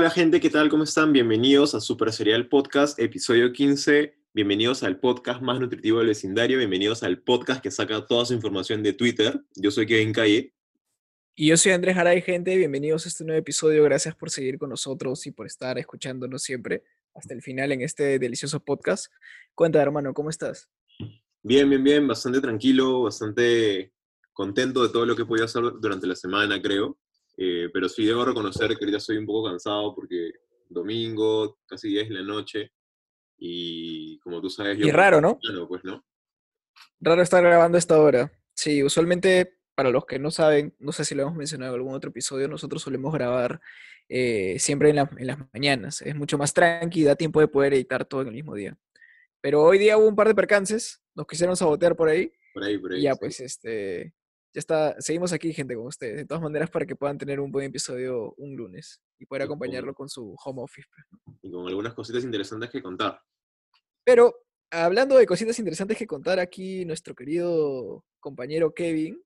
Hola, gente, ¿qué tal? ¿Cómo están? Bienvenidos a Super Serial Podcast, episodio 15. Bienvenidos al podcast más nutritivo del vecindario. Bienvenidos al podcast que saca toda su información de Twitter. Yo soy Kevin Calle. Y yo soy Andrés Garay, gente. Bienvenidos a este nuevo episodio. Gracias por seguir con nosotros y por estar escuchándonos siempre hasta el final en este delicioso podcast. Cuenta, hermano, ¿cómo estás? Bien, bien, bien. Bastante tranquilo, bastante contento de todo lo que he podido hacer durante la semana, creo. Eh, pero sí debo reconocer que ahorita estoy un poco cansado porque domingo, casi 10 de la noche, y como tú sabes... Yo y raro, ¿no? pues, ¿no? Raro estar grabando a esta hora. Sí, usualmente, para los que no saben, no sé si lo hemos mencionado en algún otro episodio, nosotros solemos grabar eh, siempre en, en, las mañanas. Es mucho más tranqui, da tiempo de poder editar todo en el mismo día. Pero hoy día hubo un par de percances, nos quisieron sabotear por ahí. Por ahí, por ahí. Y ya, sí. pues, este, está, seguimos aquí, gente, con ustedes. De todas maneras, para que puedan tener un buen episodio un lunes y poder acompañarlo con su home office. pues. Y con algunas cositas interesantes que contar. Pero hablando de cositas interesantes que contar aquí, nuestro querido compañero Kevin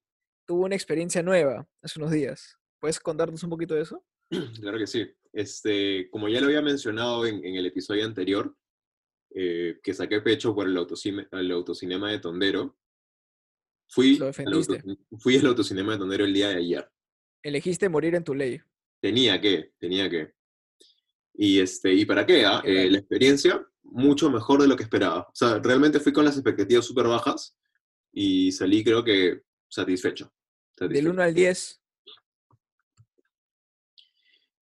tuvo una experiencia nueva hace unos días. ¿Puedes contarnos un poquito de eso? Claro que sí. Este, como ya lo había mencionado en, en el episodio anterior, eh, que saqué pecho por el, autocine- el autocinema de Tondero, fui, Lo al auto- fui al autocinema de Tondero el día de ayer. Elegiste morir en tu ley. Tenía que, tenía que. Y, este, ¿y para qué? ah? Eh, la experiencia, mucho mejor de lo que esperaba. O sea, realmente fui con las expectativas súper bajas y salí creo que satisfecho. Del satisfecho. 1 al 10,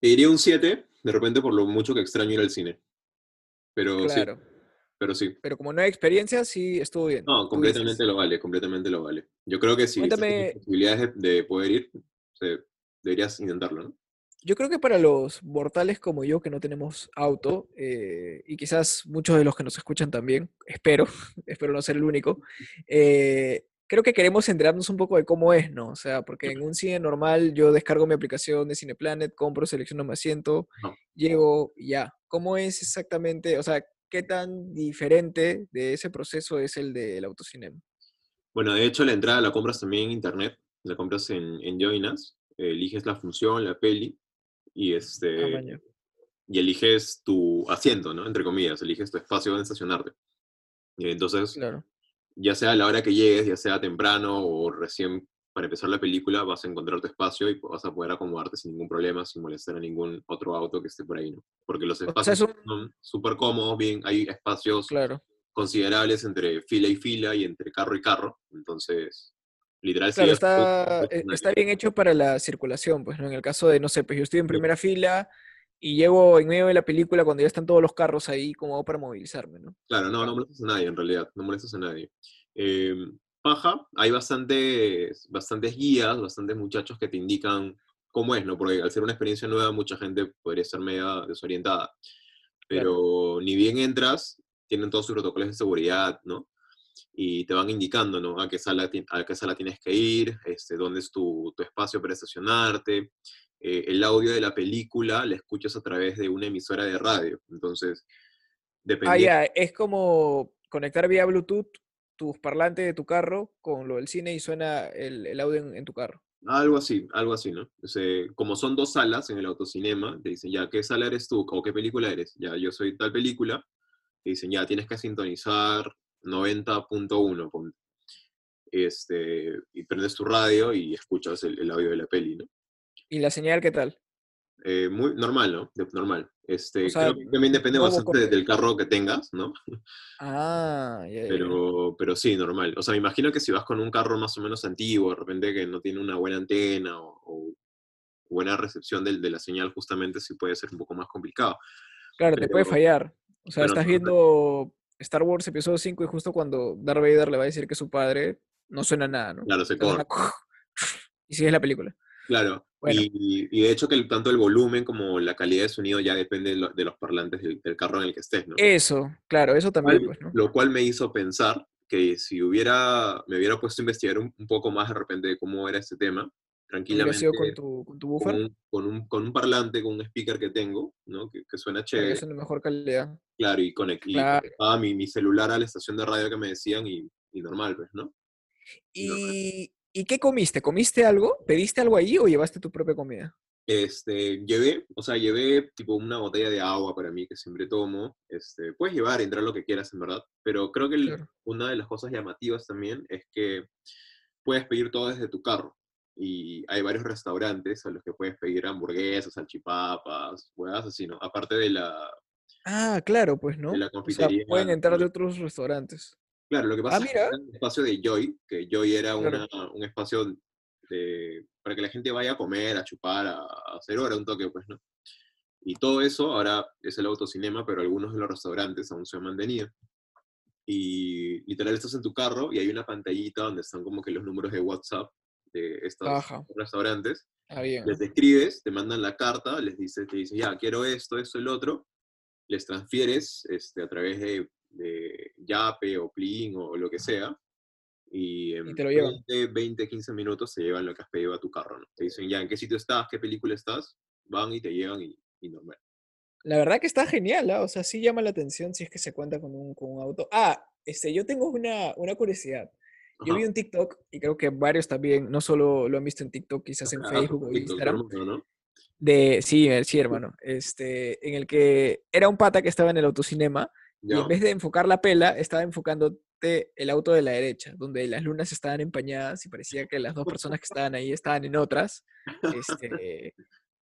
Te diría un 7, de repente por lo mucho que extraño ir al cine. Pero sí, claro. Pero sí. Pero como nueva experiencia, sí estuvo bien. No, completamente lo vale, completamente lo vale. Yo creo que si Cuéntame- posibilidades de, de poder ir, deberías intentarlo, ¿no? Yo creo que para los mortales como yo que no tenemos auto, eh, y quizás muchos de los que nos escuchan también, espero, espero no ser el único, eh, creo que queremos enterarnos un poco de cómo es, ¿no? O sea, porque en un cine normal yo descargo mi aplicación de Cineplanet, compro, selecciono mi asiento, No. llego y ya. ¿Cómo es exactamente, o sea, qué tan diferente de ese proceso es el del autocinema? Bueno, de hecho, la entrada la compras también en internet, la compras en, en Join Us, eliges la función, la peli, y, Ah, este, y eliges tu asiento, ¿no? Entre comillas, eliges tu espacio donde estacionarte. Entonces, Claro. ya sea a la hora que llegues, ya sea temprano o recién para empezar la película, vas a encontrar tu espacio y vas a poder acomodarte sin ningún problema, sin molestar a ningún otro auto que esté por ahí, ¿no? Porque los sea, espacios es un- son súper cómodos, bien, hay espacios Claro. considerables entre fila y fila y entre carro y carro, entonces, literal, Claro, sí, está, es una- está bien hecho para la circulación, pues, ¿no? En el caso de, no sé, pues yo estoy en primera fila y llego en medio de la película cuando ya están todos los carros ahí, como para movilizarme, ¿no? Claro, no, no molestas a nadie en realidad, no molestas a nadie. Eh, paja, hay bastantes, bastantes guías, bastantes muchachos que te indican cómo es, ¿no? Porque al ser una experiencia nueva, mucha gente podría estar media desorientada. Pero ni bien entras, tienen todos sus protocolos de seguridad, ¿no? Y te van indicando, ¿no? A qué sala, a qué sala tienes que ir, este, dónde es tu, tu espacio para estacionarte. Eh, el audio de la película la escuchas a través de una emisora de radio. Entonces, Ah, dependiendo... ya, es como conectar vía Bluetooth tus parlantes de tu carro con lo del cine y suena el, el audio en, en tu carro. Algo así, algo así, ¿no? O sea, como son dos salas en el autocinema, te dicen, ya, ¿qué sala eres tú? ¿O qué película eres? Ya, yo soy tal película. Te dicen, ya, tienes que sintonizar 90.1, ponte. Este, y prendes tu radio y escuchas el, el audio de la peli, ¿no? ¿Y la señal qué tal? Eh, muy normal, ¿no? De- normal. Este, O sea, creo que también depende bastante corte. del carro que tengas, ¿no? Ah, ya, ya, ya. Pero, pero sí, normal. O sea, me imagino que si vas con un carro más o menos antiguo, de repente que no tiene una buena antena o, o buena recepción del- de, la señal, justamente sí puede ser un poco más complicado. Claro, te puede pero- fallar. O sea, pero estás no- viendo Star Wars episodio 5 y justo cuando Darth Vader le va a decir que es su padre, no suena nada, ¿no? Claro, se corta. Y sigues la película. Claro. Bueno. Y, y de hecho que el- tanto el volumen como la calidad de sonido ya depende de, lo- de los parlantes del, del carro en el que estés, ¿no? Eso, claro, eso también, Cual- pues, ¿no? Lo cual me hizo pensar que si hubiera, me hubiera puesto a investigar un, un poco más de repente de cómo era este tema, tranquilamente sido con tu, con tu con buffer un, con, un, con un parlante, con un speaker que tengo, ¿no? Que, que suena chévere, que suene de mejor calidad. claro, y, conect, y Claro. conectaba mi, mi celular a la estación de radio que me decían y, y normal, pues, ¿no? ¿Y, ¿Y qué comiste? ¿Comiste algo? ¿Pediste algo ahí o llevaste tu propia comida? Este, llevé, o sea, llevé tipo una botella de agua para mí que siempre tomo. Este, puedes llevar, entrar lo que quieras, en verdad. Pero creo que el- Claro. una de las cosas llamativas también es que puedes pedir todo desde tu carro. Y hay varios restaurantes a los que puedes pedir hamburguesas, salchipapas, huevas así, ¿no? Aparte de la, Ah, claro, pues, ¿no? de la O sea, confitería. pueden entrar de otros restaurantes. Claro, lo que Ah, pasa es que mira. era el espacio de Joy, que Joy era Claro. una- un espacio de, para que la gente vaya a comer, a chupar, a, a hacer hora, un toque, pues, ¿no? Y todo eso ahora es el autocinema, pero algunos de los restaurantes aún se han mantenido. Y literal estás en tu carro y hay una pantallita donde están como que los números de WhatsApp de estos Ajá. restaurantes. Ah, bien. Les escribes, te mandan la carta, les dices, te dices, ya, quiero esto, esto, el otro. Les transfieres este, a través de, de Yape o Plin o lo que sea. Y en Y te lo llevan. 20, 20, 15 minutos se llevan lo que has pedido a tu carro. ¿no? Te dicen, ya, ¿en qué sitio estás? ¿Qué película estás? Van y te llevan y, y normal. La verdad que está genial, ¿ah? O sea, sí llama la atención si es que se cuenta con un, con un auto. Ah, este, yo tengo una, una curiosidad. Yo vi Ajá. un TikTok, y creo que varios también, no solo lo han visto en TikTok, quizás en Ah, Facebook o Instagram, ¿no? de, sí, eh, sí, hermano, este, en el que era un pata que estaba en el autocinema y Ya. en vez de enfocar la pela, estaba el auto de la derecha, donde las lunas estaban empañadas y parecía que las dos personas que estaban ahí estaban en otras, este,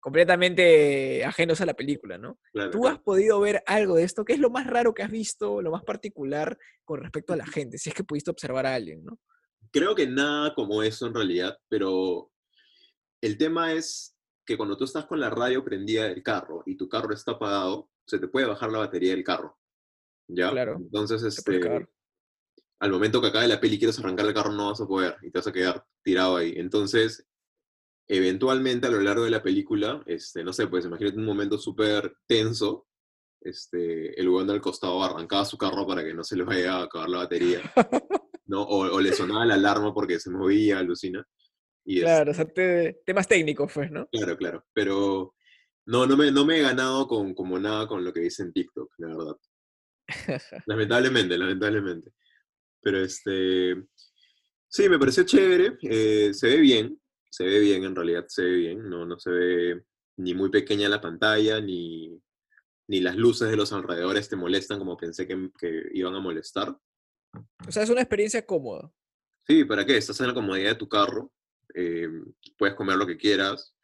completamente ajenos a la película, ¿no? Claro, ¿Tú claro. has podido ver algo de esto? ¿Qué es lo más raro que has visto, lo más particular con respecto a la gente? Si es que pudiste observar a alguien, ¿no? Creo que nada como eso en realidad, pero el tema es que cuando tú estás con la radio prendida del carro y tu carro está apagado, se te puede bajar la batería del carro. ¿Ya? Claro, Entonces, este. Al momento que acabe la peli y quieres arrancar el carro, no vas a poder y te vas a quedar tirado ahí. Entonces, eventualmente a lo largo de la película, este, no sé, pues imagínate un momento súper tenso, este, el weón del costado arrancaba su carro para que no se le vaya a acabar la batería, ¿no? O, o le sonaba la alarma porque se movía, alucina. Y Claro, o sea, te- temas técnicos, pues, ¿no? claro, claro, pero no, no me, no me he ganado con, como nada con lo que dice en TikTok, la verdad. Lamentablemente, lamentablemente. Pero este, sí, me pareció chévere, eh, se ve bien, se ve bien, en realidad se ve bien, no, no se ve ni muy pequeña la pantalla, ni, ni las luces de los alrededores te molestan como pensé que, que iban a molestar. O sea, es una experiencia cómoda. Sí, ¿para qué? Estás en la comodidad de tu carro, eh, puedes comer lo que quieras.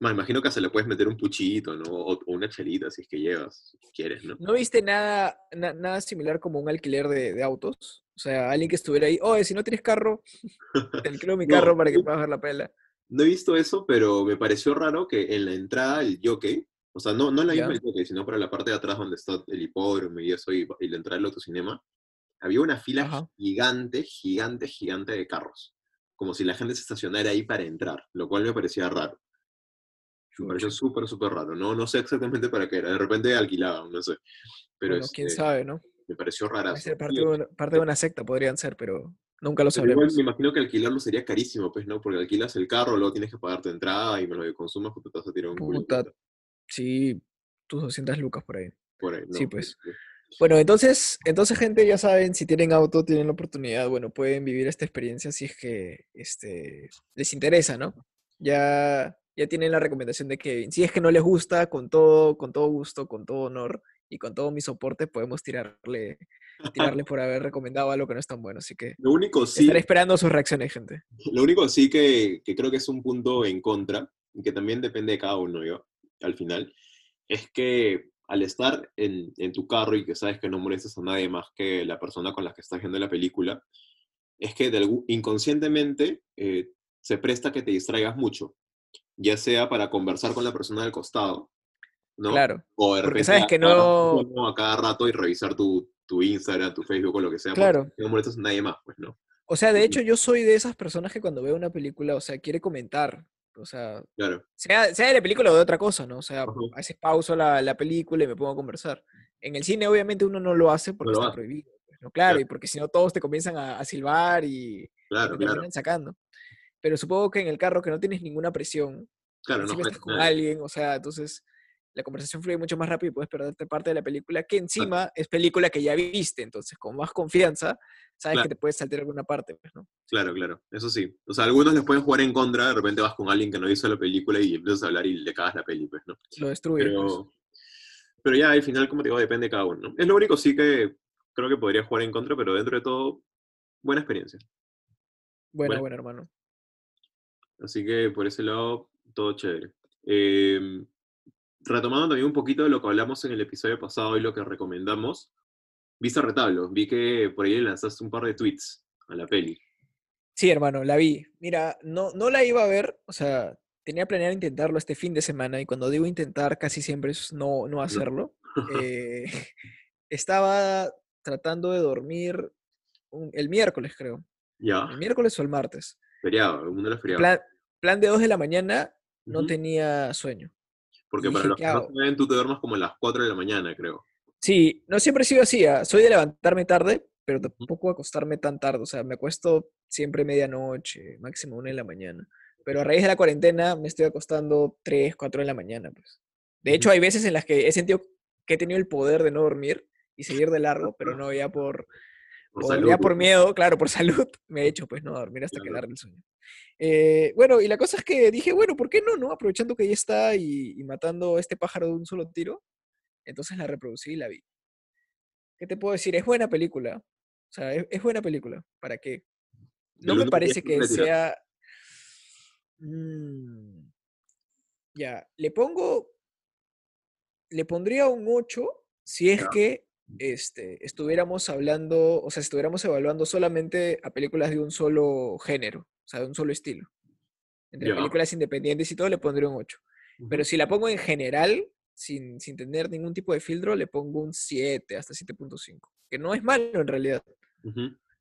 Me imagino que se le puedes meter un puchito, ¿no? O, o una chelita si es que llevas, si quieres, ¿no? ¿No viste nada, na- nada similar como un alquiler de, de autos? O sea, alguien que estuviera ahí, oye, si no tienes carro, te alquilo mi No, carro para que puedas ver la pela. No he visto eso, pero me pareció raro que en la entrada el jockey, o sea, no, no en la misma del jockey, sino para la parte de atrás donde está el hipódromo y eso, y, y la entrada del autocinema, había una fila Ajá. gigante, gigante, gigante de carros. Como si la gente se estacionara ahí para entrar, lo cual me parecía raro. Me pareció súper, súper raro. No, no sé exactamente para qué era. De repente alquilaban, no sé. Pero Bueno, quién este, sabe, ¿no? Me pareció ser parte Sí, de, una, parte de una secta, podrían ser, pero nunca lo igual sabremos. me imagino que alquilarlo sería carísimo, pues, ¿no? Porque alquilas el carro, luego tienes que pagar tu entrada y me lo que consumas, pues te vas a tirar un Puta, sí, tus 200 lucas por ahí. por ahí, ¿no? Sí, pues. Bueno, entonces, entonces, gente, ya saben, si tienen auto, tienen la oportunidad, bueno, pueden vivir esta experiencia si es que este, les interesa, ¿no? Ya, ya tienen la recomendación de Kevin. Si es que no les gusta, con todo, con todo gusto, con todo honor y con todo mi soporte, podemos tirarle, tirarle por haber recomendado algo que no es tan bueno. Así que Lo único sí, estaré esperando sus reacciones, gente. lo único sí que, que creo que es un punto en contra, que también depende de cada uno, yo, al final, es que al estar en, en tu carro y que sabes que no molestas a nadie más que la persona con la que estás viendo la película, es que de algún- inconscientemente eh, se presta que te distraigas mucho, ya sea para conversar con la persona del costado, ¿no? Claro. O de repente sabes que no- ¿no? a cada rato y revisar tu, tu Instagram, tu Facebook o lo que sea, Claro. no molestas a nadie más, pues, ¿no? O sea, de hecho, yo soy de esas personas que cuando veo una película, o sea, quiere comentar. O sea, Claro. sea, sea de la película o de otra cosa, ¿no? O sea, Ajá. a veces pauso la, la película y me pongo a conversar. En el cine, obviamente, uno no lo hace porque lo está hace. prohibido. pues, ¿no? Claro, Claro. y porque si no todos te comienzan a, a silbar y, y Claro, te terminan sacando. Pero supongo que en el carro que no tienes ninguna presión, Claro, no estás con nadie. alguien, o sea, entonces la conversación fluye mucho más rápido y puedes perderte parte de la película, que encima es película que ya viste, entonces con más confianza sabes Claro. que te puedes saltar alguna parte, pues, ¿no? Claro, claro, eso sí. O sea, algunos les pueden jugar en contra, de repente vas con alguien que no hizo la película y empiezas a hablar y le cagas la peli, pues, ¿no? Lo destruye. pues. Pero, ya al final, como te digo, depende de cada uno, ¿no? Es lo único sí que creo que podría jugar en contra, pero dentro de todo, buena experiencia. Bueno, bueno. bueno, hermano. Así que por ese lado, todo chévere. Eh, retomando también un poquito de lo que hablamos en el episodio pasado y lo que recomendamos, viste retablo, vi que por ahí le lanzaste un par de tweets a la peli. Sí, hermano, la vi. Mira, no, no la iba a ver, o sea, tenía planeado intentarlo este fin de semana y cuando digo intentar casi siempre es no, no hacerlo. Eh, estaba tratando de dormir un- el miércoles, creo. Ya, El miércoles o el martes. feriado, uno de los feriados. Plan, plan de 2 de la mañana, no tenía sueño. Porque para dije, los ¿qué que no saben, tú te duermas como a las 4 de la mañana, creo. Sí, no siempre he sido así. ah, Soy de levantarme tarde, pero tampoco acostarme tan tarde. O sea, me acuesto siempre medianoche, máximo una de la mañana. Pero a raíz de la cuarentena me estoy acostando 3, 4 de la mañana. Pues. De hecho, hay veces en las que he sentido que he tenido el poder de no dormir y seguir de largo, pero no ya por, Por por- salud. ya por miedo, claro, por salud, me he hecho pues no dormir hasta que Claro. agarre el sueño. Eh, bueno, y la cosa es que dije, bueno, ¿por qué no, no? Aprovechando que ya está y, y matando a este pájaro de un solo tiro, entonces la reproducí y la vi. ¿Qué te puedo decir? Es buena película. O sea, es, es buena película. ¿Para qué? No me parece que que sea... Mm, ya, le pongo... Le pondría un 8 si es que este, estuviéramos hablando, o sea, estuviéramos evaluando solamente a películas de un solo género, o sea, de un solo estilo. Entre películas independientes y todo, le pondría un 8. Pero si la pongo en general, sin, sin tener ningún tipo de filtro, le pongo un 7 hasta 7.5. Que no es malo en realidad.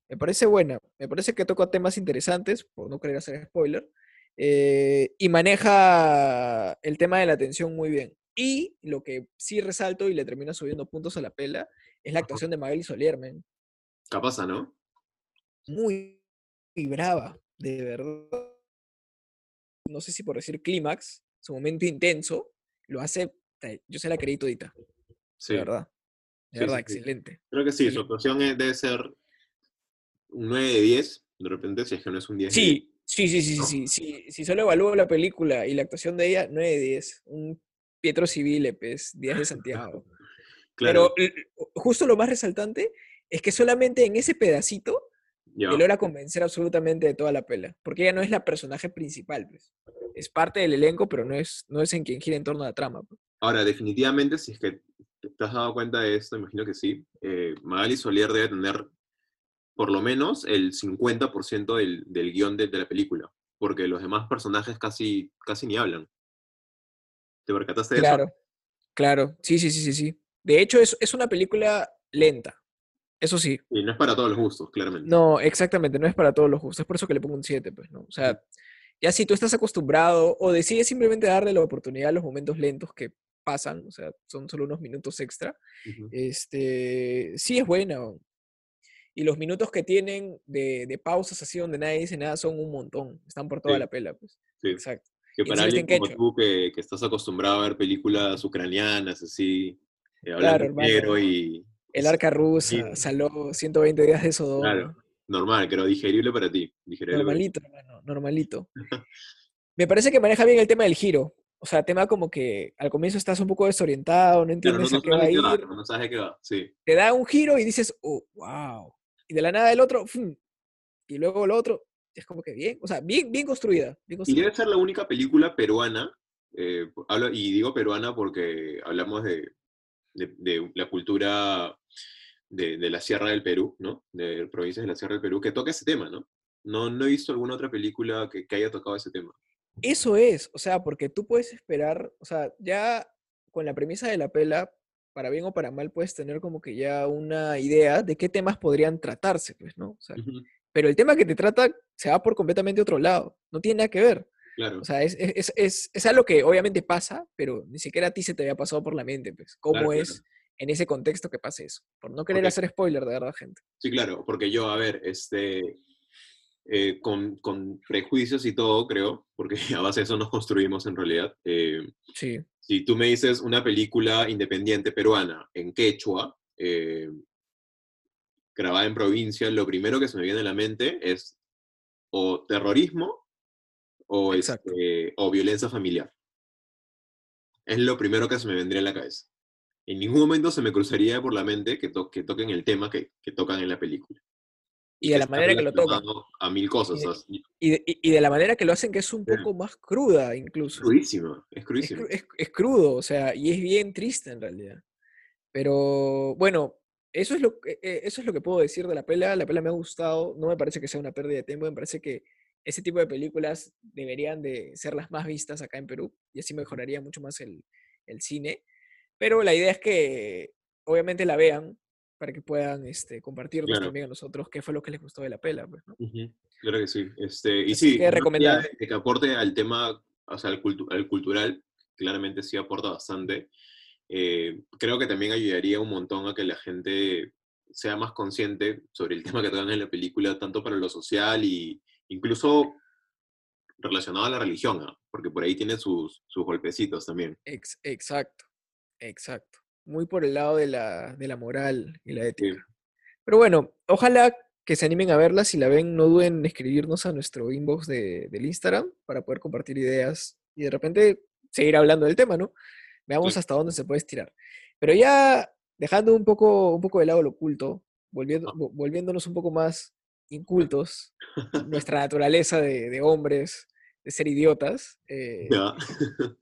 Me parece buena. Me parece que toca temas interesantes, por no querer hacer spoiler. eh, y maneja el tema de la atención muy bien. Y lo que sí resalto y le termina subiendo puntos a la pela es la actuación de Magali Solier, man. Capaz, ¿no? Muy, muy brava, de verdad. No sé si por decir clímax, su momento intenso, lo hace, eh, yo se la creí todita, Sí. de verdad. De Sí, verdad, sí, excelente. Creo que sí, su actuación es- debe ser un 9 de 10, de repente, si es que no es un 10 de 10. Sí, sí, sí, sí, sí, ¿no? sí, sí. Si solo evalúo la película y la actuación de ella, 9 de 10. Un Pietro Civile, pues, Díaz de Santiago. Claro, Pero justo lo más resaltante es que solamente en ese pedacito ya. te logra convencer absolutamente de toda la pela. Porque ella no es la personaje principal, pues. Es parte del elenco, pero no es, no es en quien gira en torno a la trama. pues. Ahora, definitivamente, si es que te te has dado cuenta de esto, imagino que sí, eh, Magali Solier debe tener por lo menos el 50% del, del guion de, de la película, porque los demás personajes casi, casi ni hablan. ¿Te percataste de Claro, eso? claro. Sí, sí, sí, sí, sí. De hecho, es, es una película lenta. Eso sí. Y no es para todos los gustos, claramente. No, exactamente, no es para todos los gustos. Es por eso que le pongo un 7, pues, ¿no? O sea, ya si tú estás acostumbrado o decides simplemente darle la oportunidad a los momentos lentos que pasan, o sea, son solo unos minutos extra, este, sí es buena. Y los minutos que tienen de, de pausas así donde nadie dice nada son un montón. Están por toda Sí. la pela, pues. Sí. Exacto. Que y para alguien en como quechua. tú, que, que estás acostumbrado a ver películas ucranianas, así, eh, hablando Claro, negro y... El arca rusa, Saló, 120 días de Sodoma. Claro, normal, pero digerible para ti. digerible para ti. Normalito, hermano, normalito. Me parece que maneja bien el tema del giro. O sea, tema como que al comienzo estás un poco desorientado, no Claro, no, entiendes no a qué va a qué va, ir. no sabes de qué va, sí. Te da un giro y dices, oh, wow. Y de la nada el otro, ¡fum! y luego lo otro, es como que bien, o sea, bien, bien construida. Bien Y debe ser la única película peruana, eh, hablo- y digo peruana porque hablamos de, de- de la cultura de, de la Sierra del Perú, ¿no? De provincias de la Sierra del Perú, que toca ese tema, ¿no? No, no he visto alguna otra película que, que haya tocado ese tema. Eso es, o sea, porque tú puedes esperar, o sea, ya con la premisa de la pela, para bien o para mal, puedes tener como que ya una idea de qué temas podrían tratarse, pues, ¿no? O sea, pero el tema que te trata se va por completamente otro lado, no tiene nada que ver. Claro, O sea, es, es, es- es, algo que obviamente pasa, pero ni siquiera a ti se te había pasado por la mente, pues, cómo Claro, claro. es en ese contexto que pase eso. Por no querer Ok. hacer spoiler, de verdad, gente. sí, claro, porque yo, a ver, este, eh, con, con prejuicios y todo, creo, porque a base de eso nos construimos en realidad. eh, Sí. Si tú me dices una película independiente peruana en quechua, eh, grabada en provincia, lo primero que se me viene a la mente es o terrorismo o, este, o violencia familiar. Es lo primero que se me vendría a la cabeza. En ningún momento se me cruzaría por la mente que, to- que toquen el tema que, que tocan en la película. Y de la manera que lo tocan. A mil cosas. Y de- Y de, y- y de la manera que lo hacen, que es un poco más cruda incluso. crudísima, es Es, crudísima. cru- es- es crudo, o sea, y es bien triste en realidad. Pero bueno, eso es lo, que- eh, eso es lo que puedo decir de la pela. La pela me ha gustado, no me parece que sea una pérdida de tiempo, me parece que ese tipo de películas deberían de ser las más vistas acá en Perú y así mejoraría mucho más el, el cine. Pero la idea es que obviamente la vean para que puedan este, compartirnos Claro. también a nosotros qué fue lo que les gustó de la pela. Pues, Claro que sí. Este, y Así sí, que aporte al tema, o sea, al, cultu- al cultural, claramente sí aporta bastante. Eh, creo que también ayudaría un montón a que la gente sea más consciente sobre el tema que tocan en la película, tanto para lo social y incluso relacionado a la religión, ¿ah? porque por ahí tiene sus, sus golpecitos también. Ex- exacto, exacto. Muy por el lado de la, de la moral y la Sí, ética. Pero bueno, ojalá que se animen a verla. Si la ven, no duden en escribirnos a nuestro inbox de, del Instagram para poder compartir ideas y de repente seguir hablando del tema, ¿no? Veamos Sí. hasta dónde se puede estirar. Pero ya dejando un poco, un poco de lado lo oculto, volviendo, Ah. vo- volviéndonos un poco más incultos, nuestra naturaleza de, de hombres, de ser idiotas, eh, ya.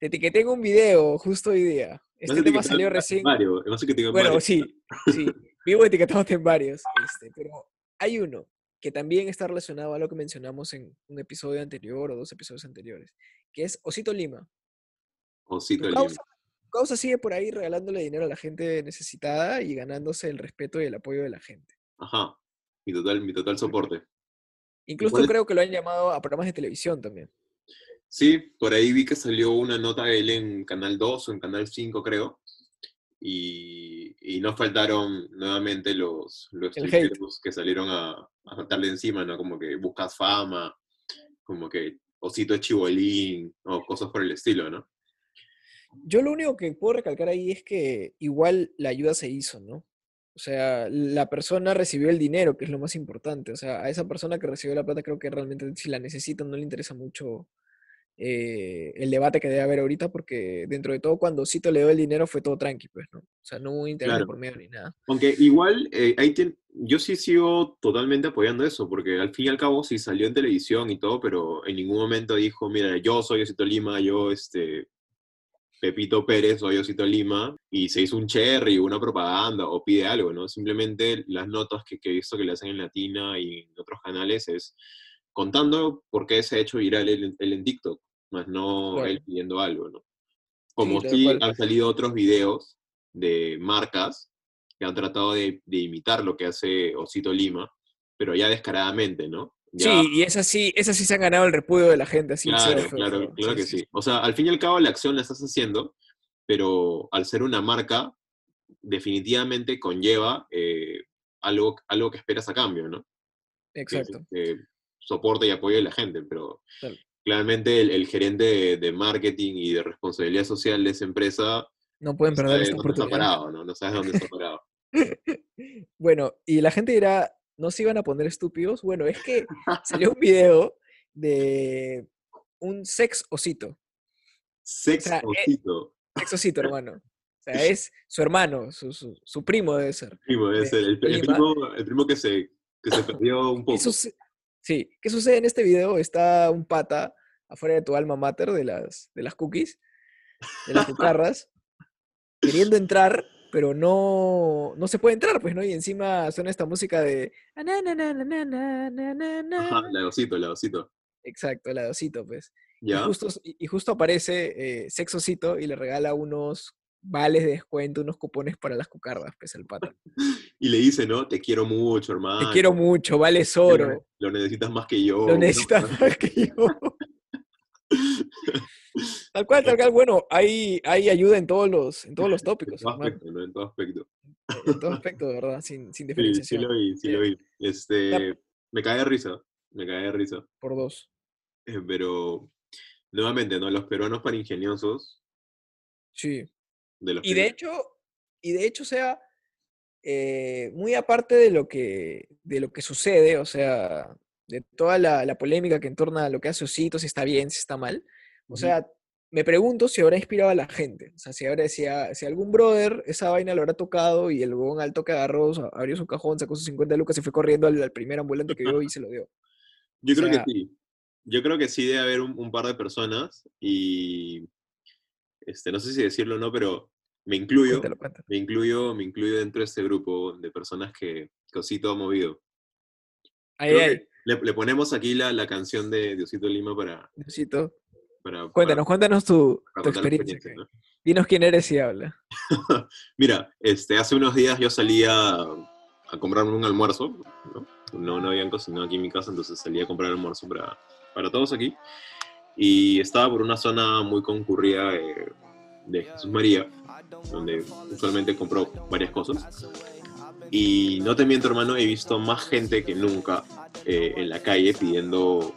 te etiqueté un video justo hoy día. Este tema salió recién. etiquetado en Bueno, varios. sí, sí. Vivo etiquetándote en varios, este, pero hay uno que también está relacionado a lo que mencionamos en un episodio anterior o dos episodios anteriores, que es Osito Lima. Tu Lima. causa, sigue por ahí regalándole dinero a la gente necesitada y ganándose el respeto y el apoyo de la gente. Ajá. Mi total, mi total soporte. Incluso es? creo que lo han llamado a programas de televisión también. Sí, por ahí vi que salió una nota de él en Canal 2 o en Canal 5, creo. Y, y no faltaron nuevamente los, los El que salieron a, a saltarle encima, ¿no? Como que buscas fama, como que osito chibolín, o cosas por el estilo, ¿no? Yo lo único que puedo recalcar ahí es que igual la ayuda se hizo, ¿no? O sea, la persona recibió el dinero, que es lo más importante. O sea, a esa persona que recibió la plata creo que realmente si la necesita no le interesa mucho eh, el debate que debe haber ahorita, porque dentro de todo cuando Cito le dio el dinero fue todo tranqui, pues, ¿no? O sea, no hubo interés Claro. por medio ni nada. Aunque igual, eh, ahí yo sí sigo totalmente apoyando eso, porque al fin y al cabo sí salió en televisión y todo, pero en ningún momento dijo, mira, yo soy Osito Lima, yo, este, Pepito Pérez, soy Osito Lima, y se hizo un cherry, una propaganda, o pide algo, ¿no? Simplemente las notas que, que he visto que le hacen en Latina y en otros canales es contando por qué se ha hecho viral él, él en TikTok, más no Claro. él pidiendo algo, ¿no? Como sí cual. han salido otros videos de marcas que han tratado de, de imitar lo que hace Osito Lima, pero ya descaradamente, ¿no? Ya, Sí, y esas sí, esas sí se han ganado el repudio de la gente, así sea claro, claro, claro que sí. O sea, al fin y al cabo la acción la estás haciendo, pero al ser una marca, definitivamente conlleva eh, algo, algo que esperas a cambio, ¿no? Que Exacto. soporte y apoyo de la gente, pero Claro. claramente el, el gerente de, de marketing y de responsabilidad social de esa empresa No pueden perder esta dónde está oportunidad. parado, ¿no? No sabes dónde está parado. Bueno, y la gente dirá, ¿no se iban a poner estúpidos? Bueno, es que salió un video de un sex osito. Sex eh, osito. Sex osito, hermano. O sea, es su hermano, su, su, su primo debe ser. Primo, debe de ser el, el primo, el primo que se, que se perdió un ¿Qué poco. Sí, ¿qué sucede en este video? Está un pata afuera de tu alma mater de las, de las cookies, de las cucarras, queriendo entrar, pero no, no se puede entrar, pues, ¿no? Y encima suena esta música de... Ajá, lagosito, lagosito. Exacto, lagosito, pues. ¿Ya? Y, justo, y justo aparece eh, Sexocito y le regala unos vales de descuento, unos cupones para las cocardas, pues, el pato y le dice, ¿no? Te quiero mucho, hermano. Te quiero mucho, vales oro. Lo, necesitas más que yo. Lo necesitas más que yo. Tal cual, tal cual. Bueno, hay, hay ayuda en todos los, en todos los En tópicos, todo hermano. aspecto, ¿no? En todo aspecto. En todo aspecto, de verdad, sin, sin Sí, sí diferenciación. lo vi, sí Eh, lo vi. Este, me cae de risa, me cae de risa. Por dos. Eh, Pero, nuevamente, ¿no? Los peruanos para ingeniosos Sí. De los Y de hecho, y de hecho, o sea, eh, muy aparte de lo que, de lo que sucede, o sea, de toda la, la polémica que entorna a lo que hace Osito, si está bien, si está mal, o sea, me pregunto si habrá inspirado a la gente. O sea, si, habrá, si, a- si algún brother esa vaina lo habrá tocado y el huevón al toque agarró, abrió su cajón, sacó sus 50 lucas y fue corriendo al, al primer ambulante que vio y se lo dio. Yo O creo que sí. Yo creo que sí debe haber un, un par de personas y este, no sé si decirlo o no, pero me incluyo, cuéntalo, cuéntalo. me incluyo, me incluyo dentro de este grupo de personas que Osito ha movido. Que le, le ponemos aquí la, la canción de Diosito Lima para, Diosito. Para, para, Cuéntanos, cuéntanos tu, tu experiencia. experiencia, ¿no? Dinos quién eres y habla. Mira, este, hace unos días yo salía a comprarme un almuerzo, ¿no? No, no habían cocinado aquí en mi casa, entonces salí a comprar almuerzo para, para todos aquí. Y estaba por una zona muy concurrida de, de Jesús María, donde usualmente compro varias cosas. Y no te miento, hermano, he visto más gente que nunca eh, en la calle pidiendo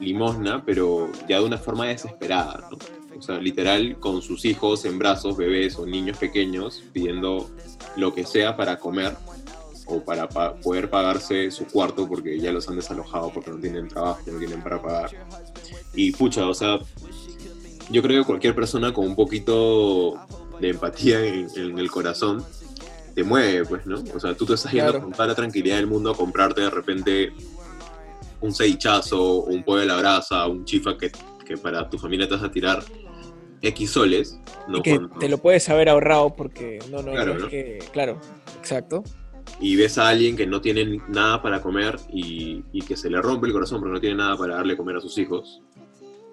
limosna, pero ya de una forma desesperada, ¿no? O sea, literal, con sus hijos en brazos, bebés o niños pequeños, pidiendo lo que sea para comer o para pa- poder pagarse su cuarto porque ya los han desalojado porque no tienen trabajo, no tienen para pagar. Y pucha, o sea, yo creo que cualquier persona con un poquito de empatía en, en el corazón te mueve, pues, ¿no? O sea, tú te estás yendo Claro. con toda la tranquilidad del mundo a comprarte de repente un cevichazo, un pollo a la brasa, un chifa que, que para tu familia te vas a tirar X soles, ¿no? y que Cuando- te lo puedes haber ahorrado porque no, no, Claro, no es ¿no? que. Claro, exacto. y ves a alguien que no tiene nada para comer y, y que se le rompe el corazón porque no tiene nada para darle comer a sus hijos,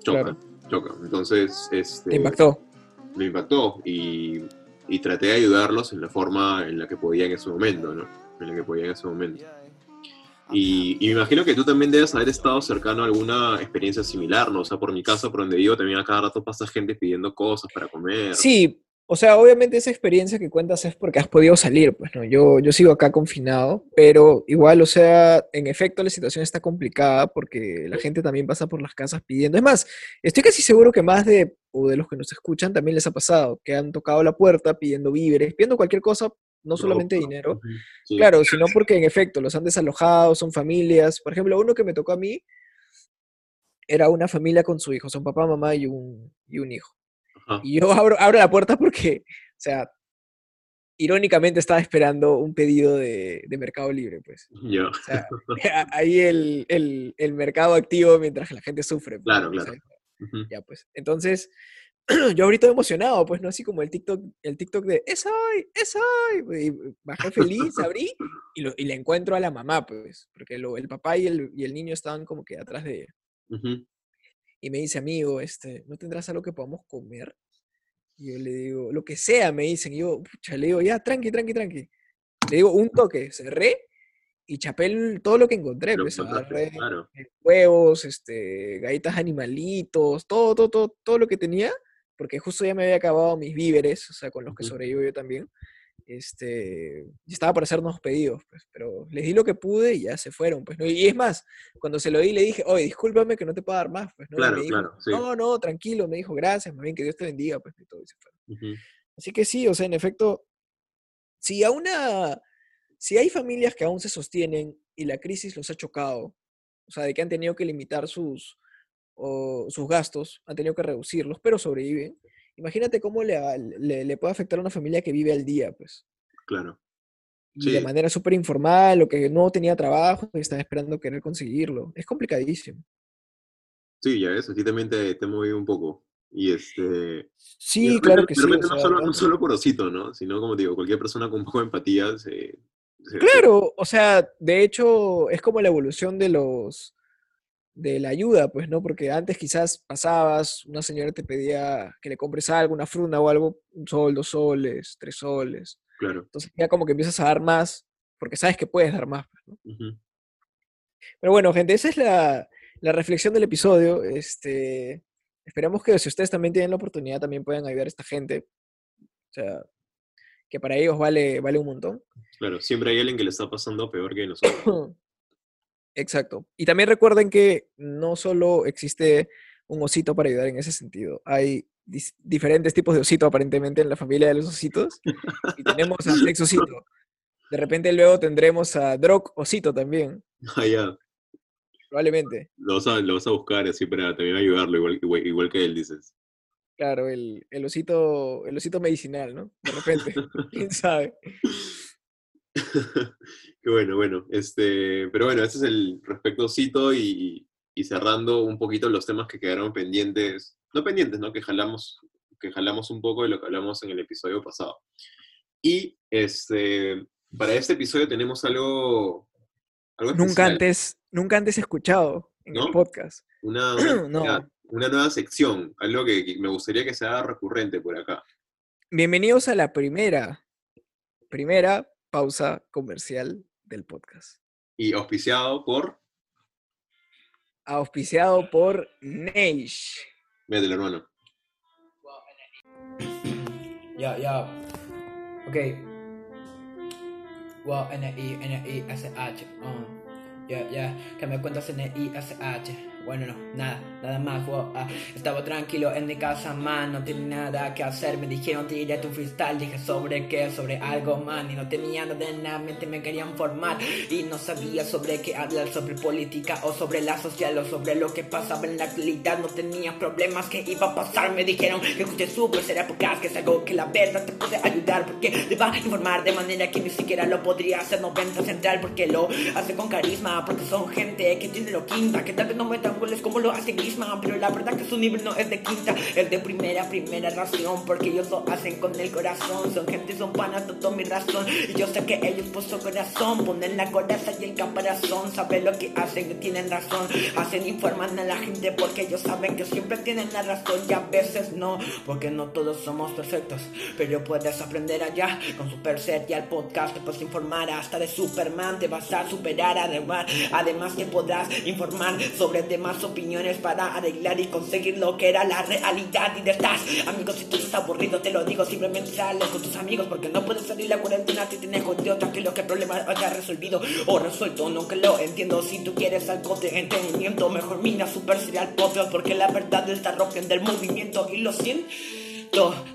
choca, Claro. choca. Entonces, este, Te impactó. me impactó y, y traté de ayudarlos en la forma en la que podía en ese momento, ¿no? En la que podía en ese momento. Y, y me imagino que tú también debes haber estado cercano a alguna experiencia similar, ¿no? O sea, por mi casa, por donde vivo, también a cada rato pasa gente pidiendo cosas para comer. Sí, o sea, obviamente esa experiencia que cuentas es porque has podido salir, pues no, yo, yo sigo acá confinado, pero igual, o sea, en efecto la situación está complicada porque la gente también pasa por las casas pidiendo. Es más, estoy casi seguro que más de, o de los que nos escuchan también les ha pasado, que han tocado la puerta pidiendo víveres, pidiendo cualquier cosa, no solamente dinero, sí. Claro, sino porque en efecto los han desalojado, son familias. Por ejemplo, uno que me tocó a mí era una familia con su hijo, son papá, mamá y un, y un hijo. Ajá. Y yo abro, abro la puerta porque, o sea, irónicamente estaba esperando un pedido de, de Mercado Libre, pues. Ya. O sea, ahí el, el- el mercado activo mientras la gente sufre. pues, Claro, claro. Ya, pues. Entonces, yo ahorita emocionado, pues, ¿no? Así como el TikTok, el TikTok de ¡Es hoy! ¡Es hoy! Y bajé feliz, abrí y, lo, y le encuentro a la mamá, pues, porque lo- el papá y el, y el niño estaban como que atrás de ella. Y me dice, amigo, este, ¿no tendrás algo que podamos comer? Y yo le digo, lo que sea, me dicen. Y yo, pucha, le digo, ya, tranqui, tranqui, tranqui. Le digo, un toque, cerré y chapé todo lo que encontré, pues, encontraste, agarré claro. eh, huevos, este, galletas animalitos, todo, todo, todo, todo lo que tenía, porque justo ya me había acabado mis víveres, o sea, con los que sobrevivo yo también. Este, y estaba para hacernos pedidos, pues, pero les di lo que pude y ya se fueron, pues, ¿no? Y es más, cuando se lo di le dije, oye, discúlpame que no te puedo dar más, pues, ¿no? Claro, dijo, claro, sí. no, no, tranquilo, me dijo, gracias, más bien que Dios te bendiga, pues, y todo, y se fueron. Así que sí, o sea, en efecto, si a una, si hay familias que aún se sostienen y la crisis los ha chocado, o sea, de que han tenido que limitar sus, o sus gastos, han tenido que reducirlos, pero sobreviven, imagínate cómo le, le, le puede afectar a una familia que vive al día, pues, Claro. y de manera súper informal, o que no tenía trabajo y estaba esperando querer conseguirlo. Es complicadísimo. Sí, ya ves, aquí también te, te movido un poco. Y este. Sí, claro que sí. o no, solo, no solo por Osito, ¿no? Sino, como digo, cualquier persona con un poco de empatía se. se- Claro, o sea, de hecho es como la evolución de los de la ayuda, pues, ¿no? Porque antes quizás pasabas, una señora te pedía que le compres algo, una fruta o algo, un sol, dos soles, tres soles. Claro. Entonces ya como que empiezas a dar más, porque sabes que puedes dar más, pues, ¿no? Pero bueno, gente, esa es la, la reflexión del episodio. Este, esperamos que si ustedes también tienen la oportunidad, también puedan ayudar a esta gente. O sea, que para ellos vale, vale un montón. Claro, siempre hay alguien que le está pasando peor que nosotros. Exacto. Y también recuerden que no solo existe un osito para ayudar en ese sentido. Hay diferentes tipos de osito aparentemente en la familia de los ositos. Y tenemos a Flex Osito. De repente luego tendremos a Drock Osito también, Ah, ya. probablemente. Lo vas, a, lo vas a buscar así para también ayudarlo, igual, igual, igual que él, dices. Claro, el, el osito, el osito medicinal, ¿no? De repente, quién sabe. Qué bueno, bueno. Este, pero bueno, ese es el respecto a Cito y, y cerrando un poquito los temas que quedaron pendientes, no pendientes, ¿no? Que jalamos, que jalamos un poco de lo que hablamos en el episodio pasado. Y este, para este episodio tenemos algo, algo Nunca antes, nunca antes escuchado en ¿No? el podcast. una, una, No. una- una nueva sección, algo que, que me gustaría que sea recurrente por acá. Bienvenidos a la primera, primera pausa comercial del podcast. Y auspiciado por, Auspiciado por Neish. mételo hermano. Yo, yo. Ok. Wow, N-I, N-I-S-H. Uh. Ya, ya. Que me cuentas N-I-S-H. Bueno, no, nada, nada más. Ah. Estaba tranquilo en mi casa, man. No tenía nada que hacer. Me dijeron, tira tu freestyle. Dije, ¿sobre qué? Sobre algo, man. Y no tenía nada en mente, me querían formar. Y no sabía sobre qué hablar, sobre política o sobre la social o sobre lo que pasaba en la actualidad. No tenía problemas que iba a pasar. Me dijeron que escuché super será podcast, que es algo que la verdad te puede ayudar. Porque te va a informar de manera que ni siquiera lo podría hacer 90 central. Porque lo hace con carisma, porque son gente que tiene lo quinta. Que tal vez no metan como lo hace Grisman. Pero la verdad que su nivel no es de quinta, es de primera, primera ración. Porque ellos lo hacen con el corazón. Son gente, son panas, todo mi razón. Y yo sé que ellos su corazón ponen la coraza y el caparazón. Saben lo que hacen, tienen razón. Hacen, informan a la gente porque ellos saben que siempre tienen la razón. Y a veces no, porque no todos somos perfectos. Pero puedes aprender allá con Super Set y al podcast. Te puedes informar hasta de Superman. Te vas a superar además. Además que podrás informar sobre demás opiniones para arreglar y conseguir lo que era la realidad. Y de estás, amigos, si tú estás aburrido, te lo digo. Simplemente sales con tus amigos porque no puedes salir la cuarentena. Te tienes jodido, tranquilo que el problema haya resolvido o resuelto. No que lo entiendo. Si tú quieres algo de entretenimiento, mejor mira Super Serial Podcast porque la verdad está rompiendo el movimiento y lo siento.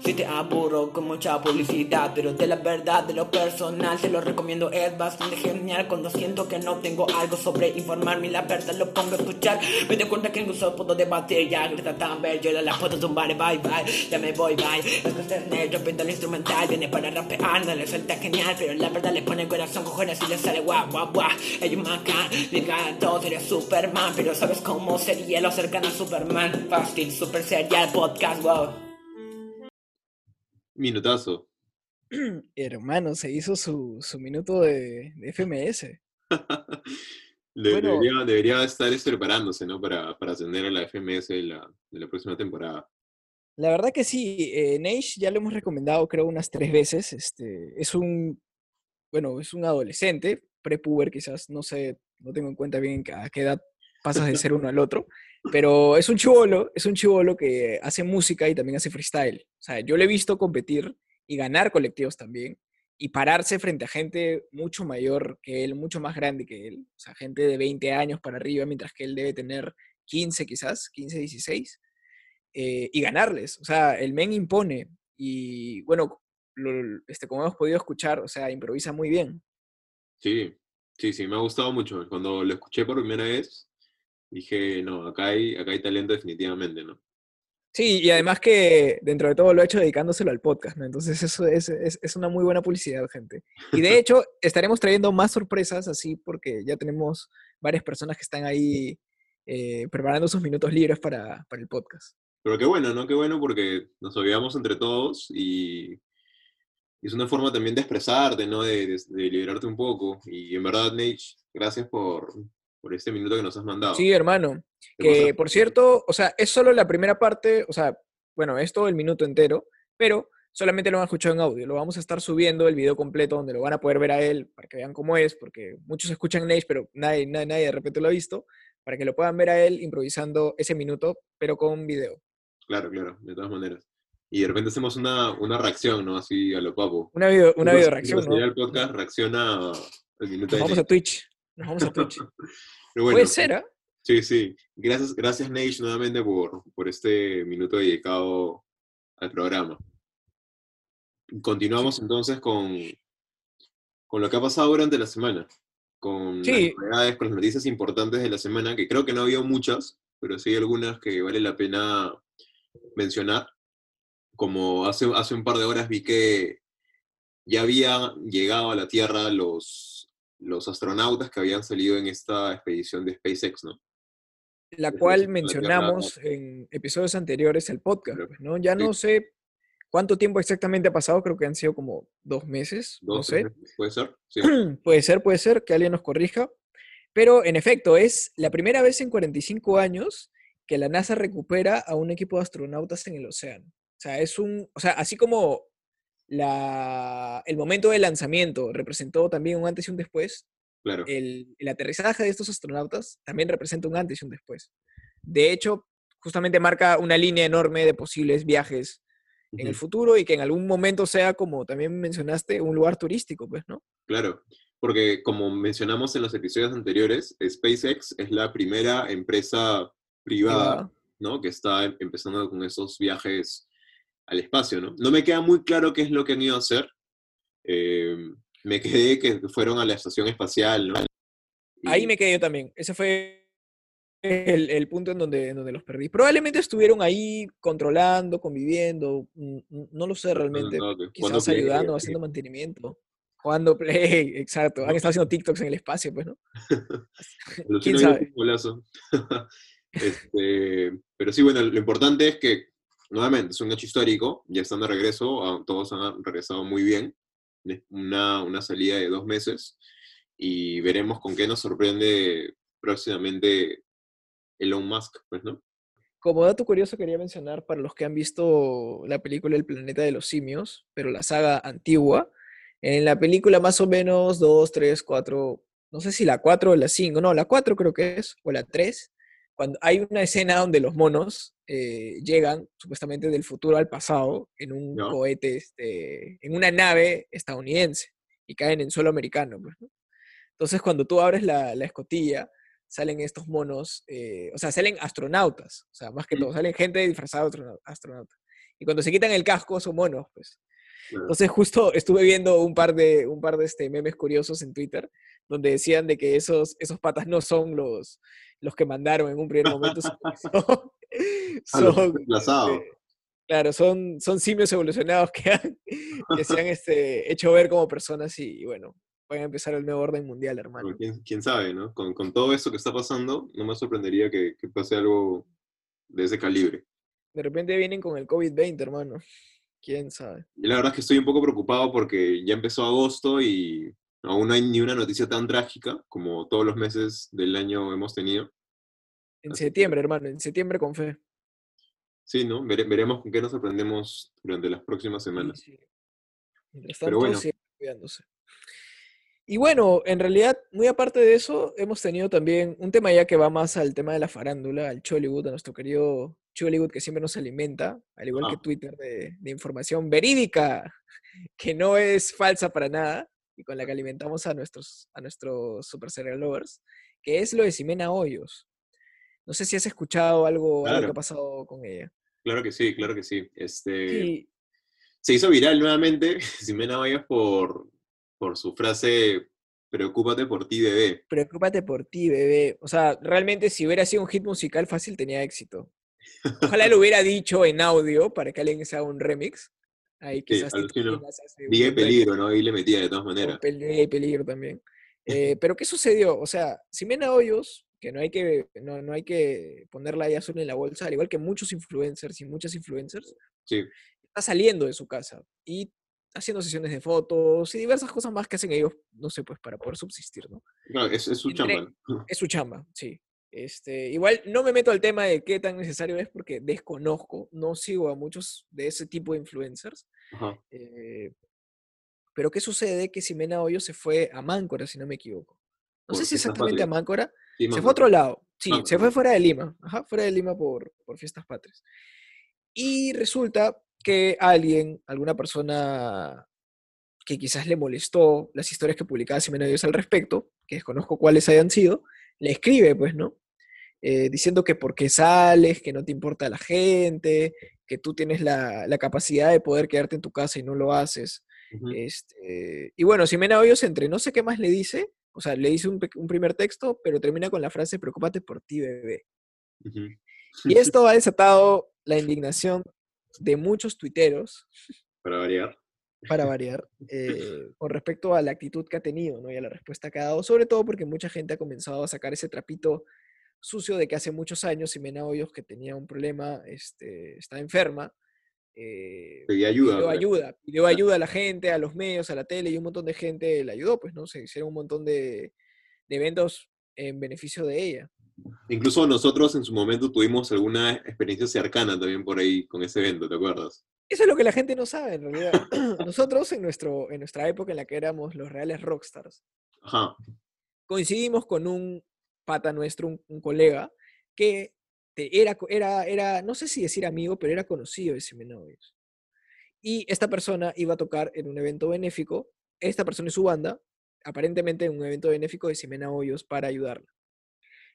Si te aburro con mucha publicidad, pero de la verdad, de lo personal, te lo recomiendo, es bastante genial. Cuando siento que no tengo algo sobre informarme, la verdad lo pongo a escuchar. Me doy cuenta que incluso puedo debatir, ya grita tan ver, yo la puedo tumbar, bye bye, ya me voy, bye. Es que este negro pinta el instrumental, viene para rapear, no le suelta genial, pero la verdad le pone corazón, cojones y le sale guau, guau, guau. Ellos macan, digan todo sería Superman, pero sabes cómo sería lo cercano a Superman. Fácil, super serial podcast, wow. Minutazo. Hermano, se hizo su, su minuto de, de FMS. De- Bueno. debería, debería estar preparándose, ¿no? Para, para ascender a la FMS de la, de la próxima temporada. La verdad que sí, eh, Neish ya lo hemos recomendado creo unas tres veces. Este, es un, bueno, es un adolescente, prepuber quizás, no sé, no tengo en cuenta bien a qué edad pasas de ser uno al otro, pero es un chivolo, es un chivolo que hace música y también hace freestyle. O sea, yo le he visto competir y ganar colectivos también y pararse frente a gente mucho mayor que él, mucho más grande que él, o sea, gente de 20 años para arriba, mientras que él debe tener 15 quizás, 15, 16 eh, y ganarles. O sea, el men impone y bueno, este, como hemos podido escuchar, o sea, improvisa muy bien. Sí, sí, sí, me ha gustado mucho. Cuando lo escuché por primera vez, dije, no, acá hay, acá hay talento definitivamente, ¿no? Sí, y además que dentro de todo lo ha hecho dedicándoselo al podcast, ¿no? Entonces eso es, es, es una muy buena publicidad, gente. Y de hecho, estaremos trayendo más sorpresas así porque ya tenemos varias personas que están ahí eh, preparando sus minutos libres para, para el podcast. Pero qué bueno, ¿no? Qué bueno porque nos olvidamos entre todos y y es una forma también de expresarte, ¿no? De, de- de liberarte un poco. Y en verdad, Nate, gracias por, por este minuto que nos has mandado. Sí, hermano. Que por cierto, o sea, es solo la primera parte, o sea, bueno, es todo el minuto entero, pero solamente lo han escuchado en audio. Lo vamos a estar subiendo el video completo donde lo van a poder ver a él para que vean cómo es, porque muchos escuchan Nate, pero nadie, nadie, nadie de repente lo ha visto, para que lo puedan ver a él improvisando ese minuto, pero con video. Claro, claro, de todas maneras. Y de repente hacemos una, una reacción, ¿no? Así a lo papo. Una video, una video reacción, ¿no? Serial podcast reacciona al minuto Nos vamos a. Twitch. Nos vamos a Twitch. Pero bueno, Puede ser, ¿ah? Sí, sí. Gracias, gracias Nate nuevamente por, por este minuto dedicado programa. Continuamos entonces con, con lo que ha pasado durante la semana, con Sí. las novedades, con las noticias importantes de la semana, que creo que no había muchas, pero sí hay algunas que vale la pena mencionar. Como hace, hace un par de horas vi que ya habían llegado a la Tierra los, los astronautas que habían salido en esta expedición de SpaceX, ¿no? la cual la mencionamos en episodios anteriores el podcast, pues, ¿no? Ya Sí. no sé cuánto tiempo exactamente ha pasado, creo que han sido como dos meses, no sé. meses, ¿Puede ser? Sí. puede ser, puede ser, que alguien nos corrija. Pero en efecto, es la primera vez en 45 años que la NASA recupera a un equipo de astronautas en el océano. O sea, es un, o sea, así como la, el momento del lanzamiento representó también un antes y un después, Claro. el, el aterrizaje de estos astronautas también representa un antes y un después. De hecho, justamente marca una línea enorme de posibles viajes en el futuro y que en algún momento sea, como también mencionaste, un lugar turístico, pues, ¿no? Claro, porque como mencionamos en los episodios anteriores, SpaceX es la primera empresa privada, Privada. ¿no? Que está em- empezando con esos viajes al espacio, ¿no? No me queda muy claro qué es lo que han ido a hacer. Eh, me quedé que fueron a la estación espacial, ¿no? Ahí Y- me quedé yo también. Ese fue el, el punto en donde, en donde los perdí. Probablemente estuvieron ahí controlando, conviviendo, mm, mm, no lo sé realmente. no, jugando Quizás Play, ayudando, sí. haciendo mantenimiento. Jugando Play, exacto. Han ¿No? estado haciendo TikToks en el espacio, pues, ¿no? ¿Quién sabe? Este, pero sí, bueno, lo importante es que, nuevamente, es un hecho histórico, ya están de regreso, ah, todos han regresado muy bien, una, una salida de dos meses, y veremos con qué nos sorprende próximamente Elon Musk, pues, ¿no? Como dato curioso quería mencionar para los que han visto la película El planeta de los simios, pero la saga antigua, en la película más o menos 2, 3, 4, no sé si la 4 o la 5, no, la 4 creo que es, o la 3, cuando hay una escena donde los monos eh, llegan supuestamente del futuro al pasado en un cohete, este, en una nave estadounidense y caen en suelo americano. pues, ¿no? Entonces cuando tú abres la, la escotilla, salen estos monos, eh, o sea, salen astronautas, o sea, más que todo, salen gente disfrazada de astronau- astronauta. Y cuando se quitan el casco son monos, pues. Entonces justo estuve viendo un par de, un par de este, memes curiosos en Twitter, donde decían de que esos, esos patas no son los, los que mandaron en un primer momento, son, son, este, claro, son, son simios evolucionados que, han- que se han este, hecho ver como personas y, y bueno, van a empezar el nuevo orden mundial, hermano. ¿Quién, quién sabe, ¿no? Con, con todo esto que está pasando, no me sorprendería que, que pase algo de ese calibre. De repente vienen con el COVID-20, hermano. ¿Quién sabe? Y la verdad es que estoy un poco preocupado porque ya empezó agosto y aún no hay ni una noticia tan trágica como todos los meses del año hemos tenido. En Así que- septiembre, hermano, en septiembre con fe. Sí, ¿no? Vere- veremos con qué nos sorprendemos durante las próximas Sí, semanas. sí. Mientras Pero bueno. cuidándose. Y bueno, en realidad, muy aparte de eso, hemos tenido también un tema ya que va más al tema de la farándula, al Chollywood, a nuestro querido Chollywood que siempre nos alimenta, al igual que Ajá. Twitter, de, de información verídica, que no es falsa para nada, y con la que alimentamos a nuestros, a nuestros super serial lovers, que es lo de Ximena Hoyos. No sé si has escuchado algo, algo que ha pasado con ella. Claro que sí, claro que sí. Este, Se hizo viral nuevamente, Ximena Vallas, por, por su frase, preocúpate por ti, bebé. Preocúpate por ti, bebé. O sea, realmente si hubiera sido un hit musical fácil tenía éxito. Ojalá lo hubiera dicho en audio para que alguien se haga un remix. Ahí quizás hace un Dije buen remix peligro, ¿no? Ahí le metía de todas maneras. Pelea y peligro también. Eh, pero ¿qué sucedió? O sea, Ximena Hoyos, que no hay que, no, no hay que ponerla ya solo en la bolsa, al igual que muchos influencers y muchas influencers, Sí, está saliendo de su casa y haciendo sesiones de fotos y diversas cosas más que hacen ellos, no sé, pues para poder subsistir, ¿no? claro, es, es su Entre- chamba. Es su chamba, sí. Este, igual no me meto al tema de qué tan necesario es porque desconozco, no sigo a muchos de ese tipo de influencers. Eh, pero ¿qué sucede? Que Ximena Hoyos se fue a Máncora, si no me equivoco. No sé si exactamente a. Máncora. Sí, Se fue a otro lado. Sí, se fue fuera de Lima. Ajá, fuera de Lima por, por fiestas patrias. Y resulta que alguien, alguna persona que quizás le molestó las historias que publicaba Ximena Hoyos al respecto, que desconozco cuáles hayan sido, le escribe, pues, ¿no? Eh, diciendo que por qué sales, que no te importa la gente, que tú tienes la, la capacidad de poder quedarte en tu casa y no lo haces. Este, y bueno, Ximena Hoyos entre no sé qué más le dice, o sea, le dice un, primer texto, pero termina con la frase, preocúpate por ti, bebé. Y esto ha desatado la indignación de muchos tuiteros, Para variar. para variar, eh, con respecto a la actitud que ha tenido, ¿no? Y a la respuesta que ha dado, sobre todo porque mucha gente ha comenzado a sacar ese trapito sucio de que hace muchos años Ximena Hoyos, que tenía un problema, este, está enferma, eh, Pedí ayuda. pidió para- ayuda, pidió ayuda a la gente, a los medios, a la tele, y un montón de gente le ayudó, pues, ¿no? Se hicieron un montón de, de eventos en beneficio de ella. Incluso nosotros en su momento tuvimos alguna experiencia cercana también por ahí con ese evento, ¿te acuerdas? Eso es lo que la gente no sabe, en realidad. Nosotros, en, nuestro, en nuestra época en la que éramos los reales rockstars, Ajá. coincidimos con un pata nuestro, un, un colega, que era, era, era, no sé si decir amigo, pero era conocido de Hoyos. Y esta persona iba a tocar en un evento benéfico, esta persona y su banda, aparentemente en un evento benéfico de Ximena Hoyos para ayudarla.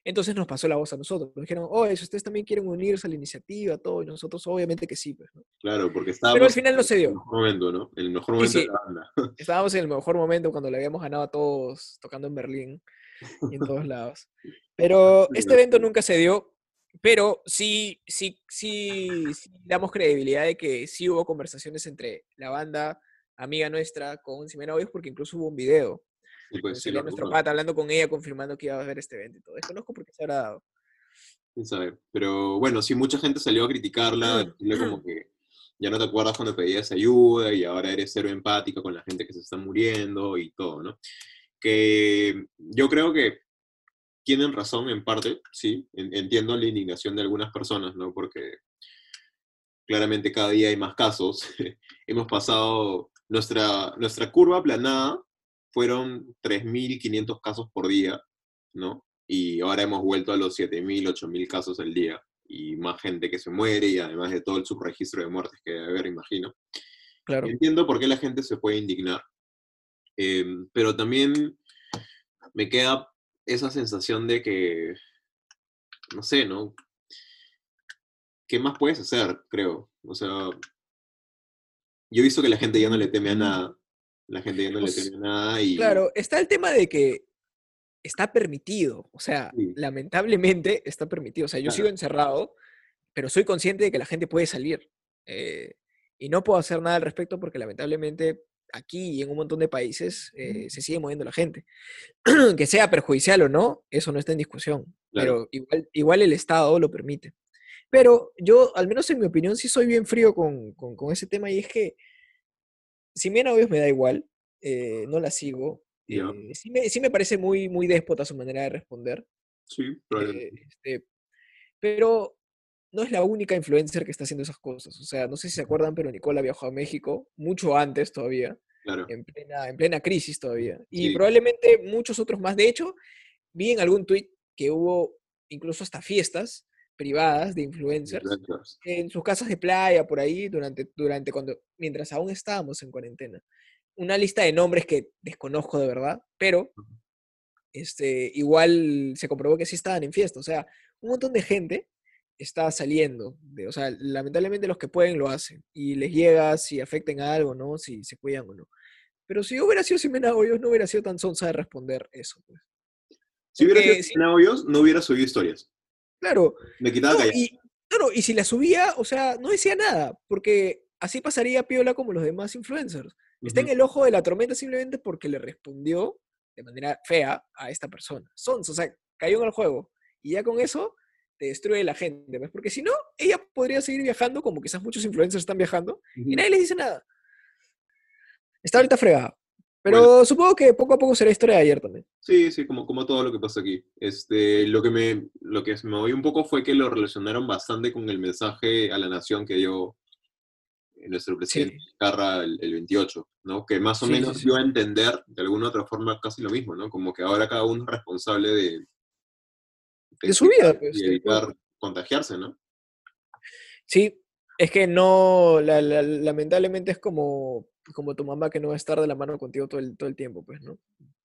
Entonces nos pasó la voz a nosotros. Nos dijeron, oye, si ustedes también quieren unirse a la iniciativa, todo, y nosotros obviamente que sí. Pues, ¿no? Claro, porque estábamos Pero al final no se en el dio. mejor momento, ¿no? En el mejor momento sí. de la banda. Estábamos en el mejor momento cuando le habíamos ganado a todos tocando en Berlín en todos lados. Pero este evento nunca se dio, pero sí, sí, sí, sí damos credibilidad de que sí hubo conversaciones entre la banda amiga nuestra con Ximena Hoyos, porque incluso hubo un video. Donde pues sí, nuestro pata hablando con ella, confirmando que iba a haber este evento y todo. Desconozco por qué se habrá dado. quién sabe. Pero bueno, sí, mucha gente salió a criticarla, a decirle como que ya no te acuerdas cuando pedías ayuda y ahora eres cero empática con la gente que se está muriendo y todo, ¿no? Que yo creo que tienen razón en parte, sí, en- entiendo la indignación de algunas personas, ¿no? Porque claramente cada día hay más casos. Hemos pasado nuestra, nuestra curva aplanada, fueron 3.500 casos por día, ¿no? Y ahora hemos vuelto a los 7.000, 8.000 casos al día y más gente que se muere y además de todo el subregistro de muertes que debe haber, imagino. Claro. Entiendo por qué la gente se puede indignar, eh, pero también me queda esa sensación de que, no sé, ¿no? ¿Qué más puedes hacer, creo? O sea, yo he visto que la gente ya no le teme a nada, la gente ya no le Pues, teme a nada y... Claro, está el tema de que está permitido, o sea, Sí. lamentablemente está permitido. O sea, yo Claro. sigo encerrado, pero soy consciente de que la gente puede salir. eh, y no puedo hacer nada al respecto porque lamentablemente aquí y en un montón de países eh, se sigue moviendo la gente. que sea perjudicial o no, eso no está en discusión. Claro. Pero igual, igual el Estado lo permite. Pero yo, al menos en mi opinión, sí soy bien frío con, con- con ese tema y es que, si bien a obvios me da igual, eh, no la sigo, eh, sí, me, sí me parece muy, muy déspota su manera de responder. Sí, este, pero no es la única influencer que está haciendo esas cosas. O sea, no sé si se acuerdan, pero Nicola viajó a México mucho antes todavía, claro. en plena, en plena crisis todavía. Y Sí. probablemente muchos otros más. De hecho, vi en algún tweet que hubo incluso hasta fiestas privadas de influencers Influencers. en sus casas de playa, por ahí, durante, durante cuando, mientras aún estábamos en cuarentena. Una lista de nombres que desconozco de verdad, pero este, igual se comprobó que sí estaban en fiesta. O sea, un montón de gente está saliendo. De, o sea, lamentablemente los que pueden lo hacen. Y les llega si afecten a algo, ¿no? Si se cuidan o no. Pero si hubiera sido Ximena Hoyos, no hubiera sido tan sonsa de responder eso. Pues. Si hubiera sido Ximena Hoyos, no hubiera subido historias. Claro, Me quitaba No, y, claro, y si la subía, o sea, no decía nada, porque así pasaría piola como los demás influencers. Está en el ojo de la tormenta simplemente porque le respondió de manera fea a esta persona. Sons, o sea, cayó en el juego. Y ya con eso te destruye la gente, ¿ves? Porque si no, ella podría seguir viajando como quizás muchos influencers están viajando y nadie les dice nada. Está ahorita fregada. Pero supongo que poco a poco será historia de ayer también. Sí, sí, como, como todo lo que pasa aquí. Este, lo que me, lo que me movió un poco fue que lo relacionaron bastante con el mensaje a la nación que dio eh, nuestro presidente Carra el, el 28, ¿no? Que más o Sí, sí, menos sí. dio a entender de alguna otra forma casi lo mismo, ¿no? Como que ahora cada uno es responsable de, De su vida, pues, y evitar contagiarse, ¿no? Sí, es que no, la- la- lamentablemente es como, como tu mamá que no va a estar de la mano contigo todo el, todo el tiempo, pues, ¿no?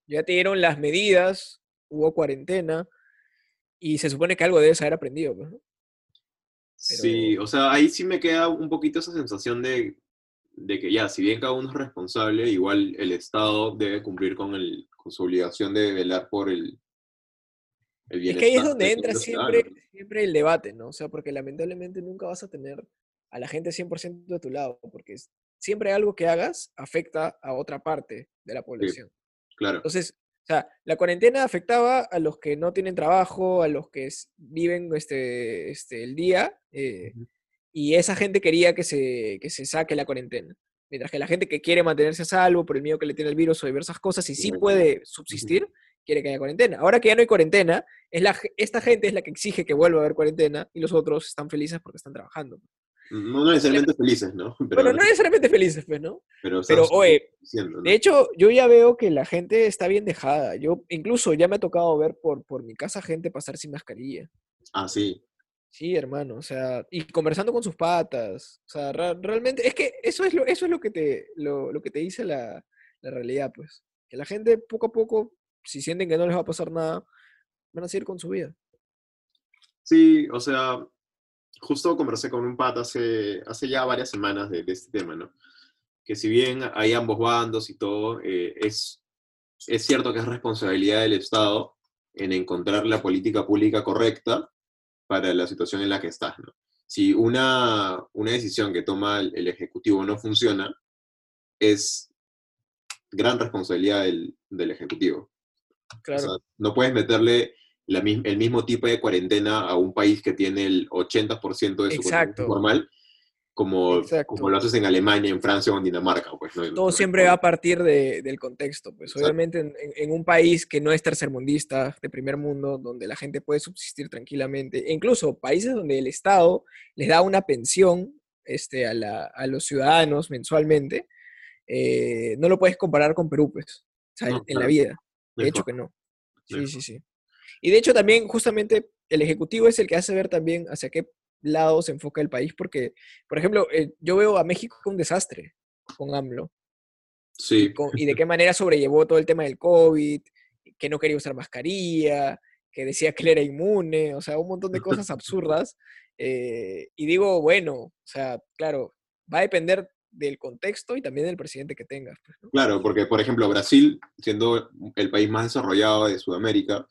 Ya te dieron las medidas, hubo cuarentena, Y se supone que algo debes haber aprendido, pues, ¿no? Sí, o sea, ahí sí me queda un poquito esa sensación de, de que ya, si bien cada uno es responsable, igual el Estado debe cumplir con, el, con su obligación de velar por el Es que ahí es de donde entra siempre, siempre el debate, ¿no? O sea, porque lamentablemente nunca vas a tener a la gente 100% de tu lado, porque siempre algo que hagas afecta a otra parte de la población. Claro, Entonces, o sea, la cuarentena afectaba a los que no tienen trabajo, a los que viven este, este, el día, eh, Ujú. y esa gente quería que se, que se saque la cuarentena. Mientras que la gente que quiere mantenerse a salvo por el miedo que le tiene el virus o diversas cosas y sí puede subsistir, quiere que haya cuarentena. Ahora que ya no hay cuarentena, es la, esta gente es la que exige que vuelva a haber cuarentena y los otros están felices porque están trabajando. no necesariamente felices, ¿no? Pero, bueno, no necesariamente felices, pues, ¿no? pero, pero, oye, diciendo, ¿no? De hecho, yo ya veo que la gente está bien dejada. Yo incluso ya me ha tocado ver por, por mi casa gente pasar sin mascarilla. Ah, sí, Sí, hermano, o sea, y conversando con sus patas. O sea, realmente, es que eso es lo, eso es lo que te, lo, lo que te dice la, la realidad, pues. Que la gente poco a poco, si sienten que no les va a pasar nada, van a seguir con su vida. Sí, o sea, justo conversé con un pata hace, hace ya varias semanas de, este tema, ¿no? Que si bien hay ambos bandos y todo, eh, es, es cierto que es responsabilidad del Estado en encontrar la política pública correcta para la situación en la que estás, ¿no? Si una, una decisión que toma el, el Ejecutivo no funciona, es gran responsabilidad del, del Ejecutivo. O Claro. sea, no puedes meterle la el mismo tipo de cuarentena a un país que tiene el 80% de su Exacto. formal, como, Exacto. como lo haces en Alemania, en Francia o en Dinamarca. Pues, ¿no? todo No- siempre va a partir de- del contexto. Pues Exacto. obviamente en, en- un país que no es tercermundista, de primer mundo, donde la gente puede subsistir tranquilamente, e incluso países donde el Estado les da una pensión este, a, la- a los ciudadanos mensualmente, eh, no lo puedes comparar con Perú, pues, o sea, en- en la claro. vida. De hecho que no. Sí, sí, sí. Y de hecho también, justamente, el Ejecutivo es el que hace ver también hacia qué lado se enfoca el país, porque, por ejemplo, eh, yo veo a México un desastre con AMLO Sí, con- y de qué manera sobrellevó todo el tema del COVID, que no quería usar mascarilla, que decía que él era inmune, o sea, un montón de cosas absurdas. eh, y digo, bueno, o sea, claro, va a depender del contexto y también del presidente que tengas. pues, ¿no? claro, porque por ejemplo Brasil, siendo el país más desarrollado de Sudamérica,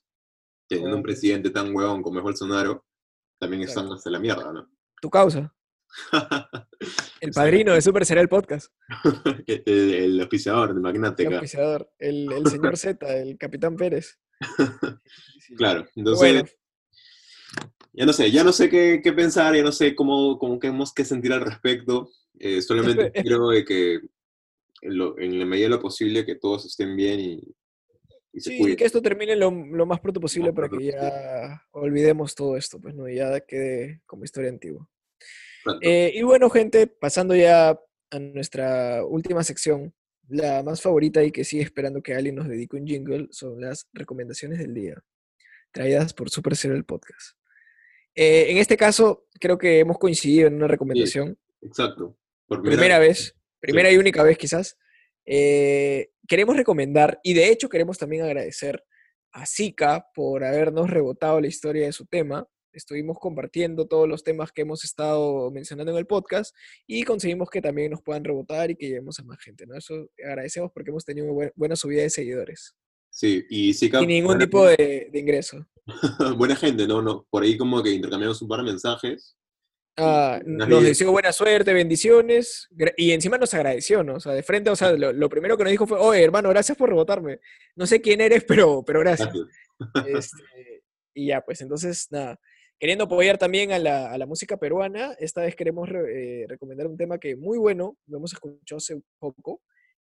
teniendo un presidente tan huevón como es Bolsonaro, también están Exacto. hasta la mierda, ¿no? Tu causa, el padrino de Super será el podcast, el, el auspiciador, el magnate el auspiciador, el, el señor Z, el capitán Pérez. Sí. Claro, entonces... bueno, Ya no sé, ya no sé qué, qué pensar, ya no sé cómo, cómo tenemos que sentir al respecto. Eh, solamente de que en, lo- en la medida de lo posible que todos estén bien y, y se Sí, cuiden. que esto termine lo, lo más pronto posible Más para pronto que ya olvidemos todo esto, pues no, ya quede como historia antigua. Eh, y bueno, gente, pasando ya a nuestra última sección, la más favorita y que sigue esperando que alguien nos dedique un jingle, son las recomendaciones del día, traídas por Super Cero el Podcast. Eh, en este caso, creo que hemos coincidido en una recomendación, Exacto. Por primera vez, primera y única vez quizás. Eh, queremos recomendar, y de hecho queremos también agradecer a Zika por habernos rebotado la historia de su tema. Estuvimos compartiendo todos los temas que hemos estado mencionando en el podcast y conseguimos que también nos puedan rebotar y que lleguemos a más gente. ¿no? Eso agradecemos porque hemos tenido buen- buena subida de seguidores Sí, y Zika, sin ningún buena, tipo de, de ingreso. buena gente, ¿no? no Por ahí como que intercambiamos un par de mensajes. Ah, nos deseó buena suerte, bendiciones, y encima nos agradeció, ¿no? O sea, de frente, o sea, lo, lo primero que nos dijo fue, oye, hermano, gracias por rebotarme. No sé quién eres, pero, pero gracias. Gracias. Este, y ya, pues entonces, nada, queriendo apoyar también a la, a la música peruana, esta vez queremos re- eh, recomendar un tema que muy bueno, lo hemos escuchado hace poco,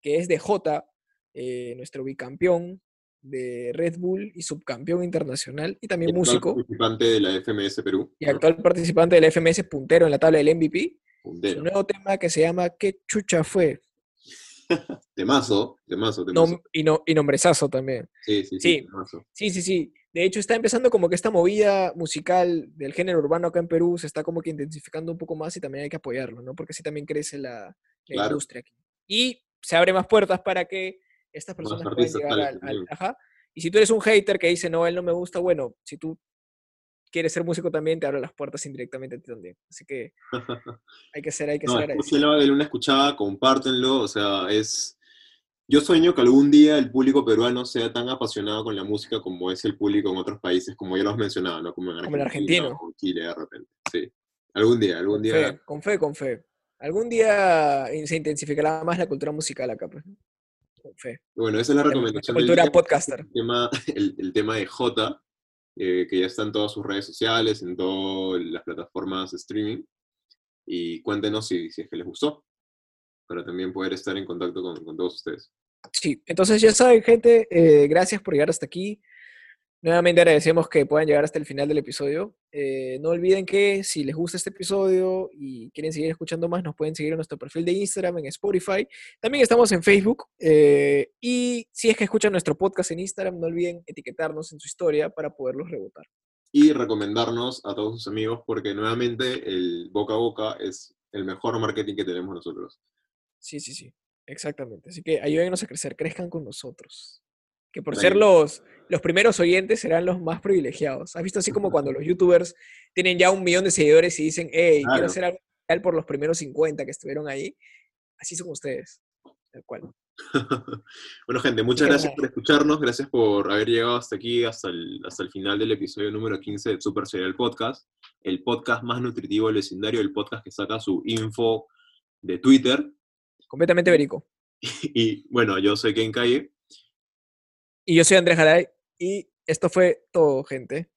que es de Jota, eh, nuestro bicampeón de Red Bull y subcampeón internacional, y también Actual músico, Participante de la FMS Perú. y actual participante del FMS puntero en la tabla del MVP. Su Puntero. nuevo tema que se llama ¿Qué chucha fue? Temazo, temazo, temazo. Nom- y, no, y nombrezazo también. sí, sí, sí, sí. temazo. Sí, sí, sí. De hecho, está empezando como que esta movida musical del género urbano acá en Perú se está como que intensificando un poco más y también hay que apoyarlo, ¿no? Porque así también crece la, la Claro. industria aquí. Y se abre más puertas para que estas personas artistas llegar al, al-. Ajá. Y si tú eres un hater que dice, no, él no me gusta, bueno, si tú quieres ser músico también, te abre las puertas indirectamente a ti también. Así que hay que ser, hay que No, ser escúchenlo, denle una escuchada, compártenlo, o sea, es... Yo sueño que algún día el público peruano sea tan apasionado con la música como es el público en otros países, como ya lo has mencionado, ¿no? Como en Como el Argentina argentino. o en Chile de repente, sí. Algún día, algún Con día. fe, con fe, con fe. Algún día in- se intensificará más la cultura musical acá, pues. Fe. Bueno, esa es la recomendación la del cultura día. podcaster. El tema, el, el tema de J, eh, que ya está en todas sus redes sociales, en todas las plataformas de streaming. Y cuéntenos si, si es que les gustó, para también poder estar en contacto con, con todos ustedes. Sí, entonces ya saben, gente, eh, gracias por llegar hasta aquí. Nuevamente agradecemos que puedan llegar hasta el final del episodio. Eh, no olviden que si les gusta este episodio y quieren seguir escuchando más, nos pueden seguir en nuestro perfil de Instagram, en Spotify. También estamos en Facebook. eh, y si es que escuchan nuestro podcast en Instagram, no olviden etiquetarnos en su historia para poderlos rebotar. Y recomendarnos a todos sus amigos, porque nuevamente el boca a boca es el mejor marketing que tenemos nosotros. Sí, sí, sí, exactamente. Así que ayúdenos a crecer, crezcan con nosotros. Que por ser los, los primeros oyentes serán los más privilegiados. ¿Has visto así como cuando los youtubers tienen ya un millón de seguidores y dicen, hey, quiero hacer algo especial por los primeros 50 que estuvieron ahí? Así son ustedes, tal cual. bueno, gente, muchas gracias por escucharnos, gracias por haber llegado hasta aquí, hasta el, hasta el final del episodio número 15 de Super Serial Podcast, el podcast más nutritivo del vecindario, el podcast que saca su info de Twitter. Completamente verico. Y bueno, yo soy Ken Calle. Y yo soy Andrés Garay y esto fue todo, gente.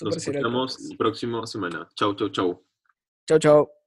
Nos Super escuchamos Podcast. la próxima semana. Chau, chau, chau. Chao, chao.